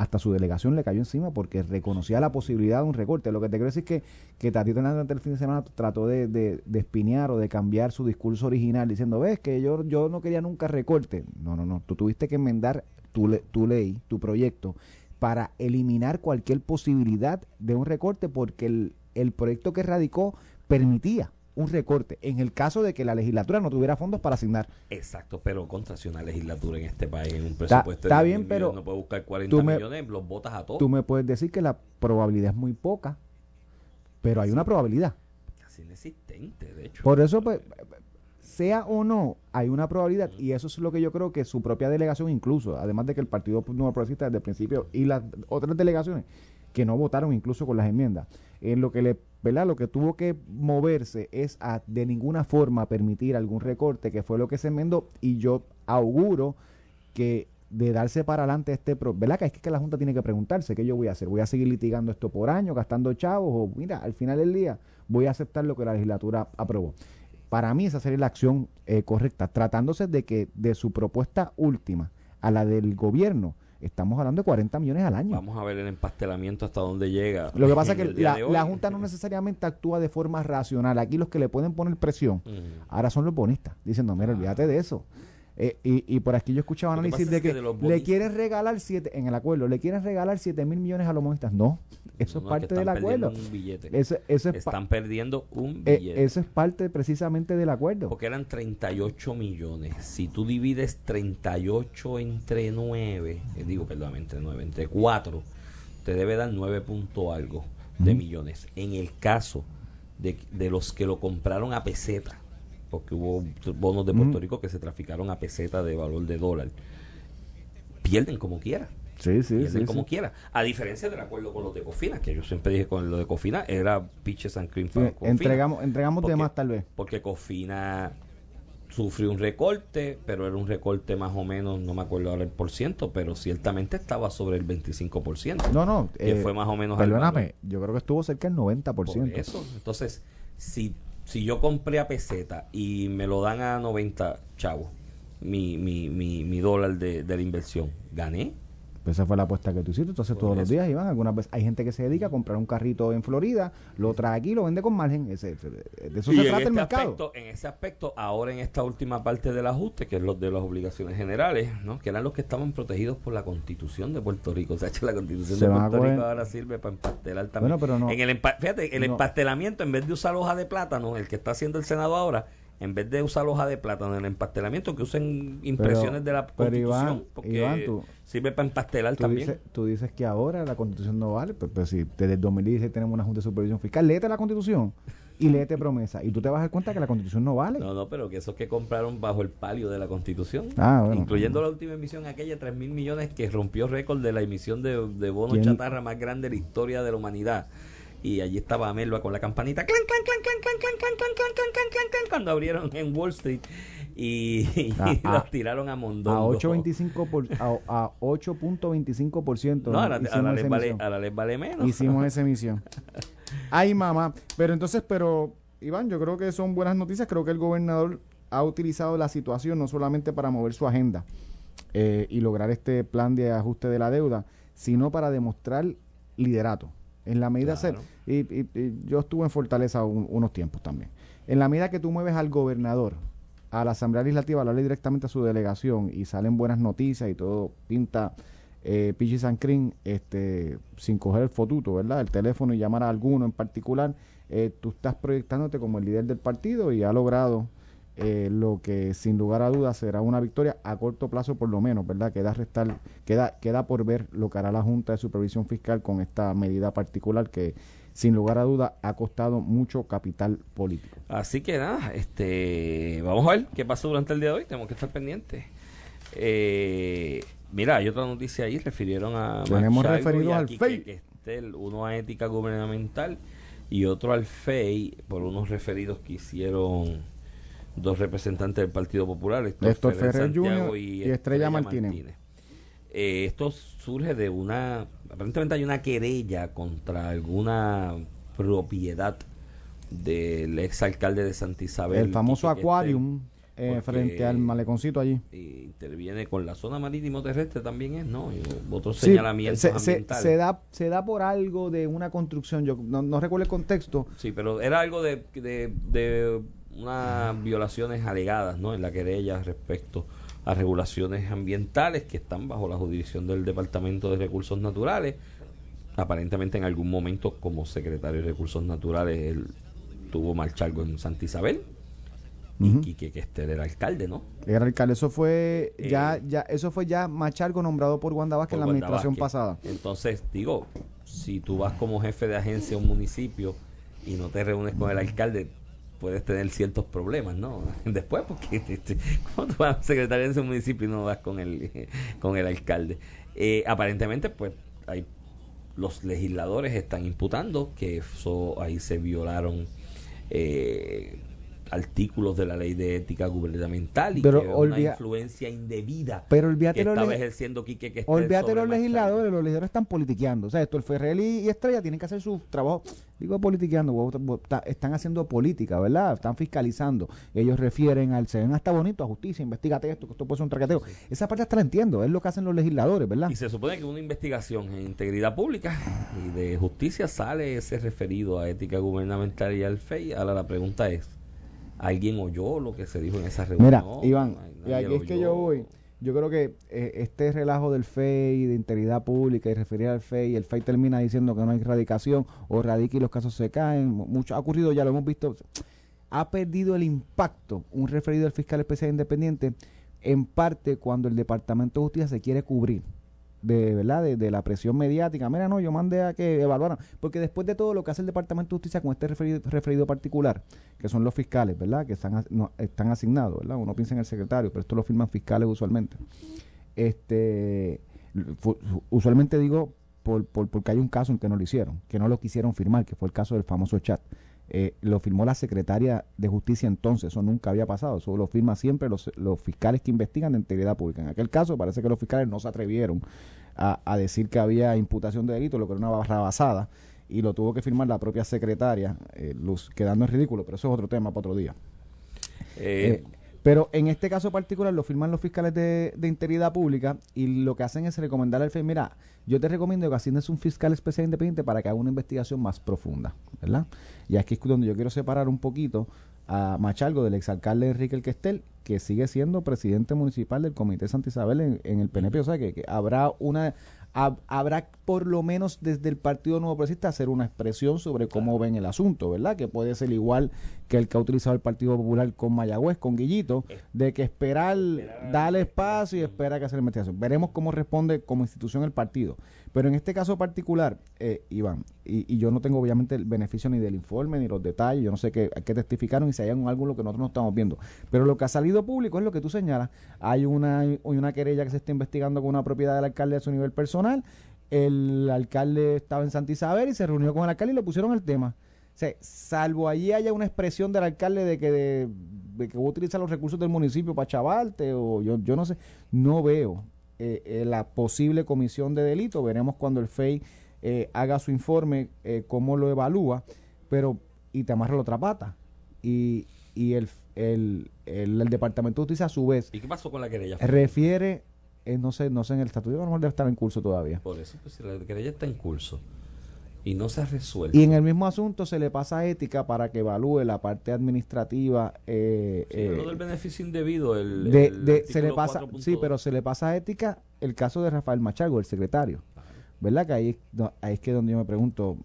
hasta su delegación le cayó encima porque reconocía la posibilidad de un recorte. Lo que te quiero decir es que, que Tatito durante el fin de semana trató de, de, de espinear o de cambiar su discurso original diciendo, ves que yo, yo no quería nunca recorte. No, no, no. Tú tuviste que enmendar tu, le- tu ley, tu proyecto, para eliminar cualquier posibilidad de un recorte porque el, el proyecto que radicó permitía un recorte en el caso de que la legislatura no tuviera fondos para asignar. Exacto, pero contra si una legislatura en este país en un Está- presupuesto está de 10 bien, pero no puede buscar 40 tú me- millones, los votas a todos. Tú me puedes decir que la probabilidad es muy poca, pero hay una probabilidad. Casi inexistente, de hecho. Por eso, pues, sea o no, hay una probabilidad y eso es lo que yo creo que su propia delegación incluso, además de que el Partido Nuevo Progresista desde el principio y las otras delegaciones que no votaron incluso con las enmiendas, en lo que le, ¿verdad? Lo que tuvo que moverse es a de ninguna forma permitir algún recorte, que fue lo que se enmendó y yo auguro que de darse para adelante este ¿verdad? Que es que la Junta tiene que preguntarse qué yo voy a hacer, voy a seguir litigando esto por año, gastando chavos o mira, al final del día voy a aceptar lo que la legislatura aprobó. Para mí esa sería la acción eh, correcta, tratándose de que de su propuesta última a la del gobierno, estamos hablando de 40 millones al año. Vamos a ver el empastelamiento hasta dónde llega. Lo que pasa es que [laughs] la, la Junta no [laughs] necesariamente actúa de forma racional. Aquí los que le pueden poner presión ahora son los bonistas, diciendo, mira, olvídate de eso. Eh, y, y por aquí yo escuchaba análisis de es que que, de le quieren regalar siete, en el acuerdo, le quieren regalar 7 mil millones a los bonistas. No, eso No, es parte del acuerdo. Un billete. Eso, eso es Están perdiendo un eh, billete. eso es parte precisamente del acuerdo. Porque eran 38 millones. Si tú divides 38 entre 9, eh, digo, perdón, entre 9, entre 4, te debe dar 9 punto algo de millones. En el caso de, de los que lo compraron a peseta, porque hubo bonos de Puerto Ujú. Rico que se traficaron a peseta de valor de dólar, pierden como quiera. Sí, sí, pierden sí. como quiera. A diferencia del acuerdo con los de Cofina, que yo siempre dije con lo de Cofina, era pitches and cream para Cofina. entregamos entregamos de Porque- más tal vez. Porque Cofina sufrió un recorte, pero era un recorte más o menos, no me acuerdo ahora el por ciento, pero ciertamente estaba sobre el 25%. No, no. que eh, fue más o menos Perdóname, yo creo que estuvo cerca del 90%. Por eso. Entonces, si, si yo compré a peseta y me lo dan a 90 chavos, mi, mi, mi, mi dólar de, de la inversión, gané. Pues esa fue la apuesta que tú hiciste. Entonces Por todos los días iban. Algunas veces hay gente que se dedica a comprar un carrito en Florida, lo trae aquí, lo vende con margen. Ese- de eso Y se trata el este mercado. aspecto, en ese aspecto, ahora en esta última parte del ajuste, que es lo de las obligaciones generales, ¿no? que eran los que estaban protegidos por la constitución de Puerto Rico. [laughs] O sea, la constitución Se de Puerto Rico ahora sirve para empastelar también. Bueno, pero no- En el empa- fíjate, el no. empastelamiento, en vez de usar hoja de plátano, el que está haciendo el Senado ahora, en vez de usar hoja de plátano en el empastelamiento, que usen impresiones de la constitución, Iván, porque Iván, tú- sirve para empastelar Tú también. dices, tú dices que ahora la constitución no vale, pero, pero si desde el 2016 tenemos una Junta de Supervisión Fiscal, léete la constitución y [laughs] léete promesa. Y tú te vas a dar cuenta que la constitución no vale. No, no, pero que esos que compraron bajo el palio de la Constitución, Ah, bueno. incluyendo la última emisión, aquella 3 mil millones que rompió récord de la emisión de, de bonos chatarra más grande de la historia de la humanidad. Y allí estaba Amelba con la campanita clan, clan, clan, clan, clan, clan, clan, clan, clan, clan, clan, clan, cuando abrieron en Wall Street y, y Ah, ah, los tiraron a Mondongo. A 8.25 por, a, a 8.25%. No, ahora, hicimos ahora les esa vale, emisión. ahora les vale menos. Hicimos esa emisión. Ay, mamá. Pero entonces, pero, Iván, yo creo que son buenas noticias. Creo que el gobernador ha utilizado la situación no solamente para mover su agenda eh, y lograr este plan de ajuste de la deuda, sino para demostrar liderato. En la medida Claro. ser, y, y- y yo estuve en Fortaleza un- unos tiempos también. En la medida que tú mueves al gobernador a la Asamblea Legislativa, a hablarle directamente a su delegación y salen buenas noticias y todo pinta eh, Pichi este, sin coger el fotuto, ¿verdad? El teléfono y llamar a alguno en particular, eh, tú estás proyectándote como el líder del partido y ha logrado eh, lo que sin lugar a dudas será una victoria a corto plazo por lo menos, ¿verdad? Queda restar, queda, queda por ver lo que hará la Junta de Supervisión Fiscal con esta medida particular que sin lugar a dudas ha costado mucho capital político. Así que nada, este, vamos a ver qué pasó durante el día de hoy. Tenemos que estar pendientes. Eh, mira, hay otra noticia ahí. Refirieron a. Tenemos a al FEI. Uno a ética gubernamental y otro al FEI por unos referidos que hicieron dos representantes del Partido Popular, Héctor, Ferrer, y, Estrella, Martínez. Eh, esto surge de una, aparentemente hay una querella contra alguna propiedad del ex alcalde de Santa Isabel. El famoso Aquarium eh, frente al maleconcito allí. Interviene con la zona marítimo terrestre también es, ¿no? Y otros señalamientos se, se, da, se da por algo de una construcción, yo no, recuerdo el contexto. Sí, pero era algo de, de, de unas violaciones alegadas, ¿no? En la querella respecto a regulaciones ambientales que están bajo la jurisdicción del Departamento de Recursos Naturales. Aparentemente en algún momento como secretario de Recursos Naturales él tuvo marchalgo en Santa Isabel y que, que este era alcalde, ¿no? Era alcalde, eso fue ya, eh, ya, eso fue ya Machargo nombrado por Wanda Vázquez en la administración pasada. Entonces, digo, si tú vas como jefe de agencia a un municipio y no te reúnes con el alcalde, puedes tener ciertos problemas, ¿no? [laughs] Después, porque este, ¿cómo tú vas a secretario de ese municipio y no vas con el, [laughs] con el alcalde? Eh, aparentemente, pues, hay los legisladores están imputando que eso ahí se violaron eh, artículos de la ley de ética gubernamental y pero que una influencia indebida pero olvídate que estaba ejerciendo Quique que olvídate los legisladores los legisladores están politiqueando. O sea esto el Ferrell y, Estrella tienen que hacer su trabajo digo politiqueando están haciendo política verdad están fiscalizando. Ellos refieren al se ven hasta bonito a justicia investigate esto que esto puede ser un traqueteo. Esa parte hasta la entiendo es lo que hacen los legisladores verdad y se supone que una investigación en integridad pública y de justicia sale ese referido a ética gubernamental y al FEI. Ahora la pregunta es alguien oyó lo que se dijo en esa reunión. Mira, Iván, y aquí es que yo voy. Yo creo que eh, este relajo del FEI, de integridad pública y referir al FEI, el FEI termina diciendo que no hay erradicación o radica y los casos se caen. Mucho ha ocurrido, ya lo hemos visto. Ha perdido el impacto un referido al fiscal especial independiente en parte cuando el Departamento de Justicia se quiere cubrir de verdad de, la presión mediática. Mira no yo mandé a que evaluaran. Porque después de todo lo que hace el departamento de justicia con este referido, particular que son los fiscales verdad que están están asignados verdad uno piensa en el secretario pero esto lo firman fiscales usualmente. Este usualmente digo por, por, porque hay un caso en que no lo hicieron que no lo quisieron firmar que fue el caso del famoso chat eh, lo firmó la secretaria de justicia entonces, eso nunca había pasado, eso lo firman siempre los, los fiscales que investigan de integridad pública. En aquel caso parece que los fiscales no se atrevieron a, decir que había imputación de delito, lo que era una barra basada, y lo tuvo que firmar la propia secretaria, eh, quedando en ridículo, pero eso es otro tema para otro día. Eh, pero en este caso particular lo firman los fiscales de, integridad pública y lo que hacen es recomendar al FEI, mira, yo te recomiendo que asignes un fiscal especial independiente para que haga una investigación más profunda, ¿verdad? Y aquí es donde yo quiero separar un poquito a Machalgo del exalcalde Enrique El Questel, que sigue siendo presidente municipal del Comité Santa Isabel en, el PNP. O sea, que habrá una habrá por lo menos desde el Partido Nuevo Progresista hacer una expresión sobre cómo ven el asunto, ¿verdad? Que puede ser igual que el que ha utilizado el Partido Popular con Mayagüez, con Guillito, de que esperar, darle espacio y espera que hacer la investigación. Veremos cómo responde como institución el partido. Pero en este caso particular, eh, Iván, y, yo no tengo obviamente el beneficio ni del informe ni los detalles, yo no sé qué, qué testificaron y si hay algo que nosotros no estamos viendo. Pero lo que ha salido público es lo que tú señalas. Hay una, una querella que se está investigando con una propiedad del alcalde a su nivel personal. El alcalde estaba en Santa Isabel y se reunió con el alcalde y le pusieron el tema. Sea, salvo allí haya una expresión del alcalde de que, de, que va a utilizar los recursos del municipio para chavarte o yo, yo no sé, no veo eh, eh, la posible comisión de delito. Veremos cuando el FEI eh, haga su informe cómo lo evalúa, pero y te amarra la otra pata. Y, y el, el, el, Departamento de Justicia a su vez... ¿Y qué pasó con la querella? Refiere, no sé no sé en el estatuto, a lo mejor debe estar en curso todavía. Por eso, pues la querella está en curso y no se ha resuelto. Y en el mismo asunto se le pasa ética para que evalúe la parte administrativa. Eh, sí, eh, del beneficio indebido. El, de, se le pasa, sí, pero se le pasa ética el caso de Rafael Machago, el secretario. ¿Verdad? Que ahí, ahí es que donde yo me pregunto,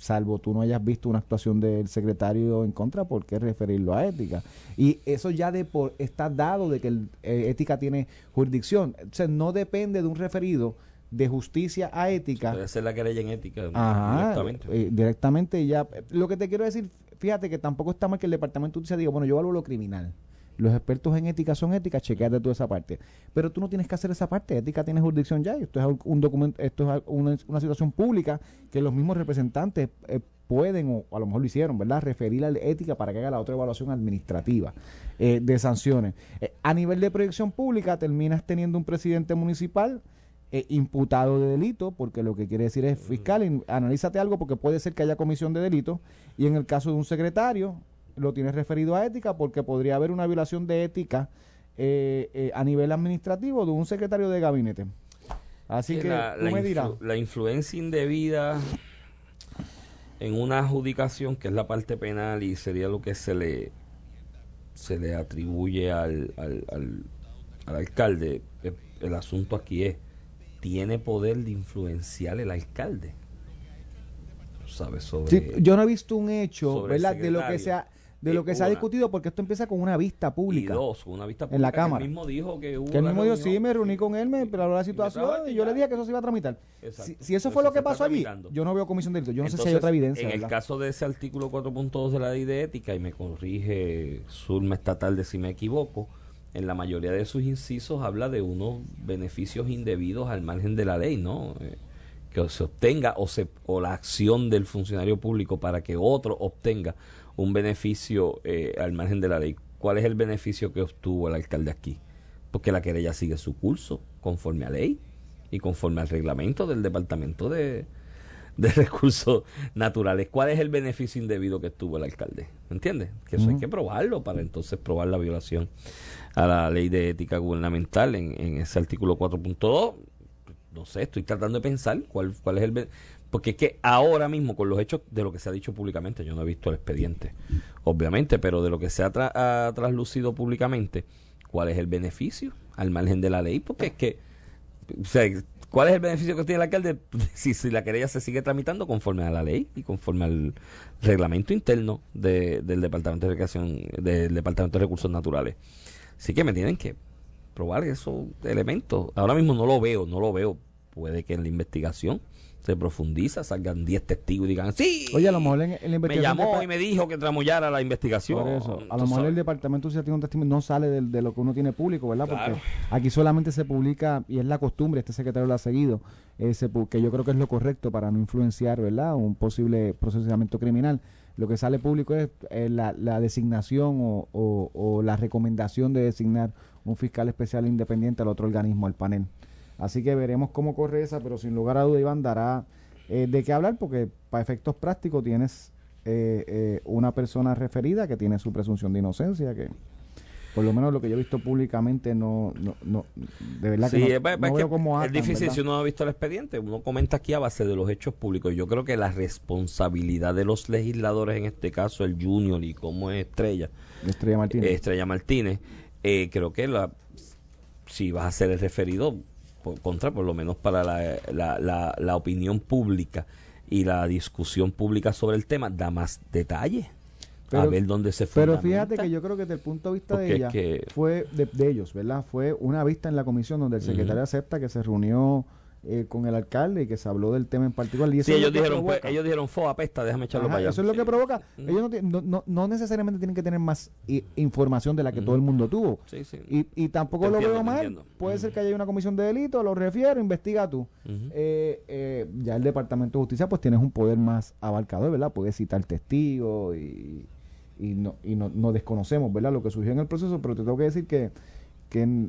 salvo tú no hayas visto una actuación del secretario en contra, ¿por qué referirlo a ética? Y eso ya de por, está dado de que el, eh, ética tiene jurisdicción. O sea, no depende de un referido de justicia a ética. Puede ser la querella en ética directamente. Eh, directamente ya. Lo que te quiero decir, fíjate que tampoco está mal que el Departamento de Justicia diga, bueno, yo valoro lo criminal. Los expertos en ética son ética, chequeate toda esa parte. Pero tú no tienes que hacer esa parte. Ética tiene jurisdicción ya. Esto es un documento, esto es una, una situación pública que los mismos representantes eh, pueden, o a lo mejor lo hicieron, ¿verdad? Referir a la ética para que haga la otra evaluación administrativa eh, de sanciones. Eh, a nivel de proyección pública, terminas teniendo un presidente municipal imputado de delito, porque lo que quiere decir es fiscal, analízate algo porque puede ser que haya comisión de delito, y en el caso de un secretario, lo tienes referido a ética porque podría haber una violación de ética eh, eh, a nivel administrativo de un secretario de gabinete. Así que la, me dirás. la influencia indebida en una adjudicación que es la parte penal y sería lo que se le se le atribuye al, al, al, alcalde. El, asunto aquí es, ¿tiene poder de influenciar el alcalde? ¿Sabes? Sobre, yo no he visto un hecho, ¿verdad? De lo que sea de lo que se ha discutido, porque esto empieza con una vista pública. Y dos, una vista pública. En la Cámara. Que él mismo dijo que hubo. Que él mismo dijo, sí, me reuní con él, me habló la situación y, yo le dije que eso se iba a tramitar. Si, si, eso fue lo que pasó allí, yo no veo comisión de delito. Yo no sé si hay otra evidencia. En el caso de ese artículo 4.2 de la ley de ética, y me corrige Zulma Estatal de si me equivoco, en la mayoría de sus incisos habla de unos beneficios indebidos al margen de la ley, ¿no? Eh, que se obtenga o, se, o la acción del funcionario público para que otro obtenga un beneficio eh, al margen de la ley. ¿Cuál es el beneficio que obtuvo el alcalde aquí? Porque la querella sigue su curso conforme a ley y conforme al reglamento del Departamento de, [laughs] Recursos Naturales. ¿Cuál es el beneficio indebido que obtuvo el alcalde? ¿Entiendes? Que eso hay que probarlo para entonces probar la violación a la ley de ética gubernamental en, en ese artículo 4.2. No sé, estoy tratando de pensar cuál, cuál es el porque es que ahora mismo, con los hechos de lo que se ha dicho públicamente, yo no he visto el expediente, obviamente, pero de lo que se ha, traslucido públicamente, ¿cuál es el beneficio al margen de la ley? Porque es que, o sea, ¿cuál es el beneficio que tiene el alcalde [laughs] si, si la querella se sigue tramitando conforme a la ley y conforme al reglamento interno del Departamento de del Departamento de Recursos Naturales? Así que me tienen que probar esos elementos. Ahora mismo no lo veo, no lo veo. Puede que en la investigación se profundiza, salgan 10 testigos y digan, sí, Oye, a lo mejor en, la investigación me llamó y me dijo que tramullara la investigación. a lo mejor el departamento si tiene un testimonio no sale de, lo que uno tiene público, ¿verdad? Porque aquí solamente se publica, y es la costumbre, este secretario lo ha seguido, ese, que yo creo que es lo correcto para no influenciar, ¿verdad? Un posible procesamiento criminal. Lo que sale público es eh, la, designación o, o la recomendación de designar un fiscal especial independiente al otro organismo, al panel. Así que veremos cómo corre esa, pero sin lugar a duda Iván dará eh, de qué hablar porque para efectos prácticos tienes eh, eh, una persona referida que tiene su presunción de inocencia, que por lo menos lo que yo he visto públicamente no, no, no de verdad que no, es, veo cómo es difícil si uno ha visto el expediente. Uno comenta aquí a base de los hechos públicos. Yo creo que la responsabilidad de los legisladores en este caso el Junior y como es Estrella Estrella Martínez. Estrella Martínez creo que la si vas a ser el referido por, contra, por lo menos para la, la, la, opinión pública y la discusión pública sobre el tema, da más detalle. a ver dónde se fue. Pero fíjate que yo creo que desde el punto de vista de ella, fue de, ellos, ¿verdad? Fue una vista en la comisión donde el secretario acepta que se reunió eh, con el alcalde y que se habló del tema en particular. Y sí, ellos dijeron, pues, ellos dijeron, fue apesta, déjame echarlo para allá. Eso es lo que provoca. Ellos no, no, no, necesariamente tienen que tener más información de la que todo el mundo tuvo. Sí, sí. Y, y tampoco lo veo mal. Puede ser que haya una comisión de delito, lo refiero, investiga tú. Eh, eh, ya el Departamento de Justicia, pues tienes un poder más abarcador, ¿verdad? Puedes citar testigos y, y, no, y no, no desconocemos, ¿verdad? Lo que surgió en el proceso, pero te tengo que decir que, que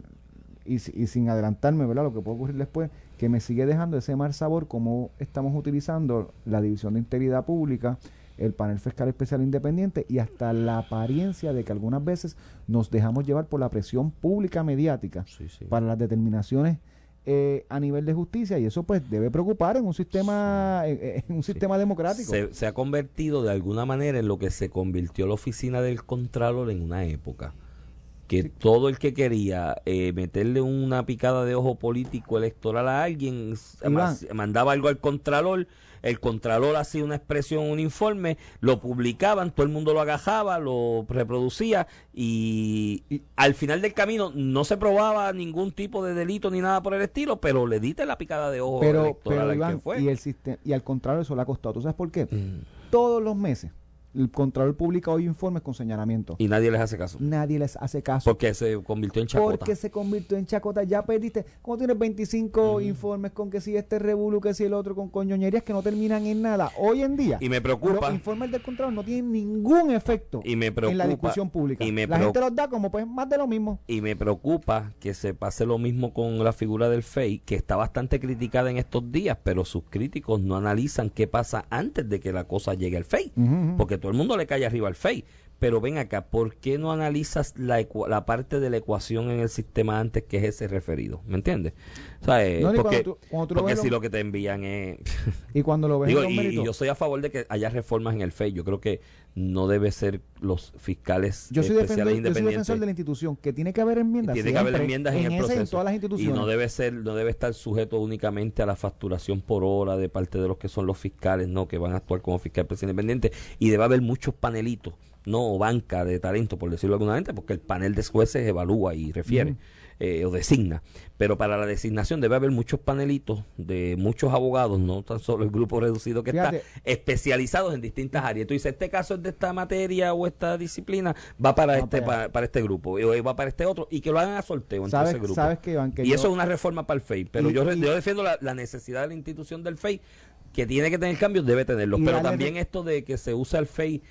y, y sin adelantarme, ¿verdad? Lo que puede ocurrir después que me sigue dejando ese mal sabor como estamos utilizando la División de Integridad Pública, el panel fiscal especial independiente y hasta la apariencia de que algunas veces nos dejamos llevar por la presión pública mediática para las determinaciones eh, a nivel de justicia. Y eso pues debe preocupar en un sistema en, un sistema democrático. Se, se, ha convertido de alguna manera en lo que se convirtió la oficina del contralor en una época que todo el que quería eh, meterle una picada de ojo político electoral a alguien mandaba algo al contralor el contralor hacía una expresión, un informe, lo publicaban, todo el mundo lo agajaba, lo reproducía y, al final del camino no se probaba ningún tipo de delito ni nada por el estilo, pero le diste la picada de ojo pero, electoral al que fue. Y, el sistema, y al contrario eso le ha costado. ¿Tú sabes por qué? Mm. Todos los meses el Contralor publica hoy informes con señalamiento. Y nadie les hace caso. Nadie les hace caso. Porque se convirtió en chacota. Porque se convirtió en chacota. Ya perdiste. Como tienes 25 informes con que si este revuelo, que si el otro, con coñoñerías que no terminan en nada. Hoy en día. Y me preocupa. Los informes del Contralor no tienen ningún efecto Y me preocupa- en la discusión pública. y me la gente los da como pues más de lo mismo. Y me preocupa que se pase lo mismo con la figura del FEI, que está bastante criticada en estos días, pero sus críticos no analizan qué pasa antes de que la cosa llegue al FEI. Porque todo el mundo le cae arriba al FEI. Pero ven acá, ¿por qué no analizas la, parte de la ecuación en el sistema antes que es ese referido? ¿Me entiendes? O sea, eh, No, porque, cuando tú- cuando tú lo porque ves si lo- lo que te envían es... [laughs] Y cuando lo ves Digo, y, yo soy a favor de que haya reformas en el FEI. Yo creo que no debe ser los fiscales Yo soy, defensor, especiales yo soy independientes. defensor de la institución, que tiene que haber enmiendas. Tiene que haber enmiendas en, el y en proceso. todas las y instituciones. no debe ser, no debe estar sujeto únicamente a la facturación por hora de parte de los que son los fiscales, no, que van a actuar como fiscal presidente independiente. Y debe haber muchos panelitos, no o banca de talento, por decirlo alguna porque el panel de jueces evalúa y refiere. Eh, o designa, pero para la designación debe haber muchos panelitos de muchos abogados, no tan solo el grupo reducido que Fíjate. está, especializados en distintas áreas. Tú dices, este caso es de esta materia o esta disciplina, va para Va este para para, este grupo, o va para este otro, y que lo hagan a sorteo entre ¿Sabes, ese grupo. sabes que, Iván, que y yo- eso es una reforma para el FEI. Pero Y- yo, y- yo defiendo la, la necesidad de la institución del FEI, que tiene que tener cambios, debe tenerlos. Y Pero también esto de que se usa el FEI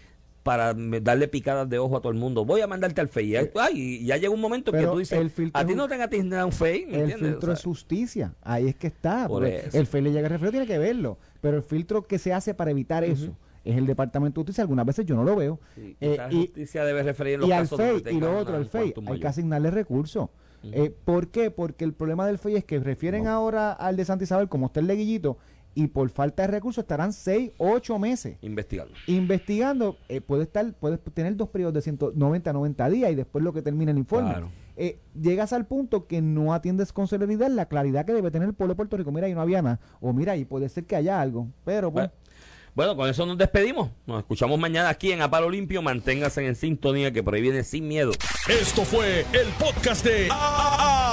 para darle picadas de ojo a todo el mundo. Voy a mandarte al FEI. Ay, y ya llega un momento en que Pero tú dices, a ti no te han un FEI. ¿me El entiendes? filtro O es justicia. Ahí es que está. El FEI le llega el referido, tiene que verlo. Pero el filtro que se hace para evitar eso es el Departamento de Justicia. Algunas veces yo no lo veo. sí, Eh, esa y, justicia debe referir en los y al casos donde FEI, y lo otro, al FEI, hay que asignarle recursos. Eh, ¿Por qué? Porque el problema del FEI es que refieren ahora al de Santa Isabel como está el leguillito y por falta de recursos estarán 6, 8 meses Investigando. investigando. eh, puede estar puede tener dos periodos de 190 90 días y después lo que termina el informe. Claro. Eh, llegas al punto que no atiendes con celeridad la claridad que debe tener el pueblo de Puerto Rico. Mira, ahí no había nada. O mira, y puede ser que haya algo. Pero pues, Bueno, bueno, con eso nos despedimos. Nos escuchamos mañana aquí en Apalo Limpio. Manténgase en sintonía que por ahí viene sin miedo. Esto fue el podcast de